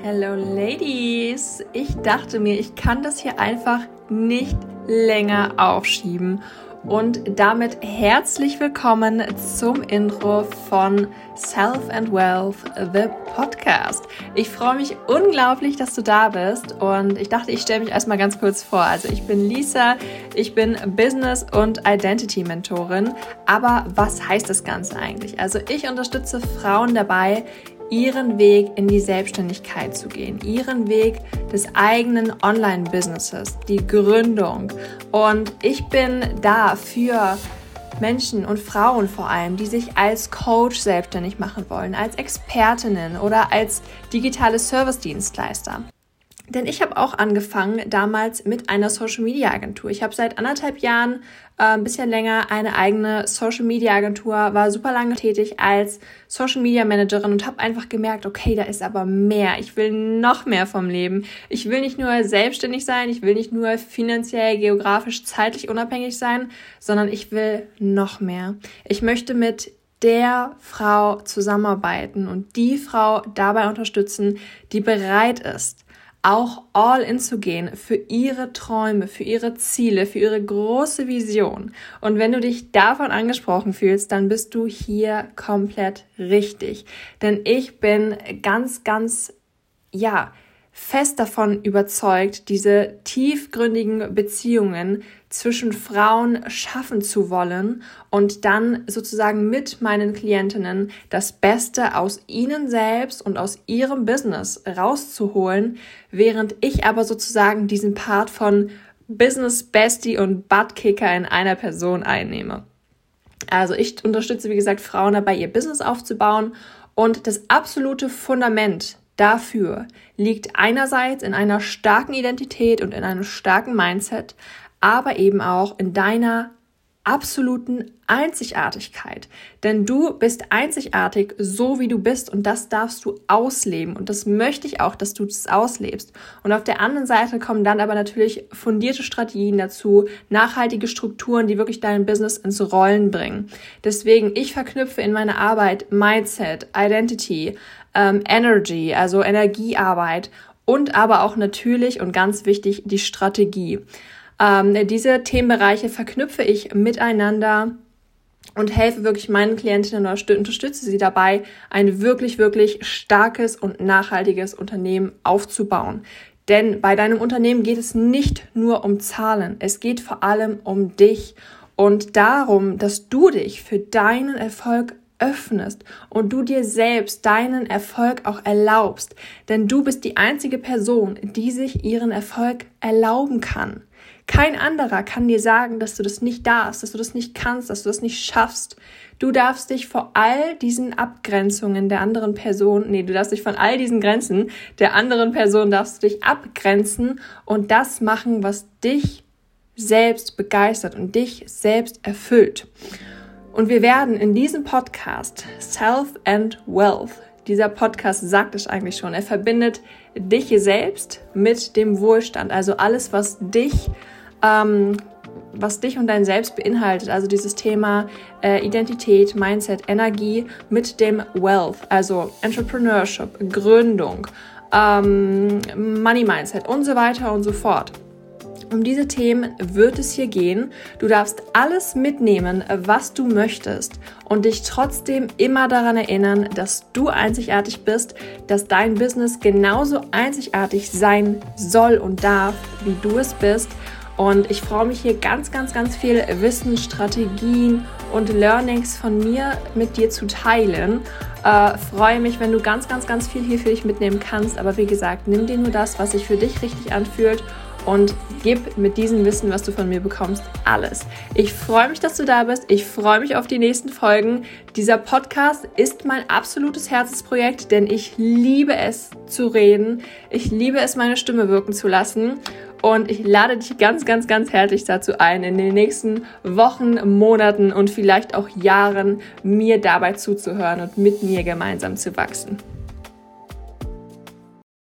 Hello Ladies! Ich dachte mir, ich kann das hier einfach nicht länger aufschieben. Und damit herzlich willkommen zum Intro von Self and Wealth, the Podcast. Ich freue mich unglaublich, dass du da bist und ich dachte, ich stelle mich erstmal ganz kurz vor. Also ich bin Lisa, ich bin Business- und Identity-Mentorin. Aber was heißt das Ganze eigentlich? Also ich unterstütze Frauen dabei, ihren Weg in die Selbstständigkeit zu gehen, ihren Weg des eigenen Online-Businesses, die Gründung. Und ich bin da für Menschen und Frauen vor allem, die sich als Coach selbstständig machen wollen, als Expertinnen oder als digitale Service-Dienstleister. Denn ich habe auch angefangen damals mit einer Social Media Agentur. Ich habe seit anderthalb Jahren, äh, ein bisschen länger, eine eigene Social Media Agentur, war super lange tätig als Social Media Managerin und habe einfach gemerkt, okay, da ist aber mehr. Ich will noch mehr vom Leben. Ich will nicht nur selbstständig sein, ich will nicht nur finanziell, geografisch, zeitlich unabhängig sein, sondern ich will noch mehr. Ich möchte mit der Frau zusammenarbeiten und die Frau dabei unterstützen, die bereit ist, auch all in zu gehen für ihre Träume, für ihre Ziele, für ihre große Vision. Und wenn du dich davon angesprochen fühlst, dann bist du hier komplett richtig. Denn ich bin ganz, ganz, ja, fest davon überzeugt, diese tiefgründigen Beziehungen zwischen Frauen schaffen zu wollen und dann sozusagen mit meinen Klientinnen das Beste aus ihnen selbst und aus ihrem Business rauszuholen, während ich aber sozusagen diesen Part von Business Bestie und Buttkicker in einer Person einnehme. Also ich unterstütze, wie gesagt, Frauen dabei, ihr Business aufzubauen und das absolute Fundament dafür liegt einerseits in einer starken Identität und in einem starken Mindset, aber eben auch in deiner absoluten Einzigartigkeit. Denn du bist einzigartig, so wie du bist und das darfst du ausleben und das möchte ich auch, dass du das auslebst. Und auf der anderen Seite kommen dann aber natürlich fundierte Strategien dazu, nachhaltige Strukturen, die wirklich dein Business ins Rollen bringen. Deswegen, ich verknüpfe in meiner Arbeit Mindset, Identity, ähm, Energy, also Energiearbeit und aber auch natürlich und ganz wichtig die Strategie. Ähm, diese Themenbereiche verknüpfe ich miteinander und helfe wirklich meinen Klientinnen oder unterstütze sie dabei, ein wirklich, wirklich starkes und nachhaltiges Unternehmen aufzubauen. Denn bei deinem Unternehmen geht es nicht nur um Zahlen, es geht vor allem um dich und darum, dass du dich für deinen Erfolg öffnest und du dir selbst deinen Erfolg auch erlaubst. Denn du bist die einzige Person, die sich ihren Erfolg erlauben kann. Kein anderer kann dir sagen, dass du das nicht darfst, dass du das nicht kannst, dass du das nicht schaffst. Du darfst dich vor all diesen Abgrenzungen der anderen Person, nee, du darfst dich von all diesen Grenzen der anderen Person darfst du dich abgrenzen und das machen, was dich selbst begeistert und dich selbst erfüllt. Und wir werden in diesem Podcast Self and Wealth, dieser Podcast sagt es eigentlich schon, er verbindet dich selbst mit dem Wohlstand, also alles, was dich ähm, was dich und dein Selbst beinhaltet, also dieses Thema äh, Identität, Mindset, Energie mit dem Wealth, also Entrepreneurship, Gründung, ähm, Money Mindset und so weiter und so fort. Um diese Themen wird es hier gehen. Du darfst alles mitnehmen, was du möchtest und dich trotzdem immer daran erinnern, dass du einzigartig bist, dass dein Business genauso einzigartig sein soll und darf, wie du es bist und ich freue mich hier ganz, ganz, ganz viel Wissen, Strategien und Learnings von mir mit dir zu teilen. Äh, freue mich, wenn du ganz, ganz, ganz viel hier für dich mitnehmen kannst. Aber wie gesagt, nimm dir nur das, was sich für dich richtig anfühlt und gib mit diesem Wissen, was du von mir bekommst, alles. Ich freue mich, dass du da bist. Ich freue mich auf die nächsten Folgen. Dieser Podcast ist mein absolutes Herzensprojekt, denn ich liebe es zu reden. Ich liebe es, meine Stimme wirken zu lassen. Und ich lade dich ganz, ganz, ganz herzlich dazu ein, in den nächsten Wochen, Monaten und vielleicht auch Jahren mir dabei zuzuhören und mit mir gemeinsam zu wachsen.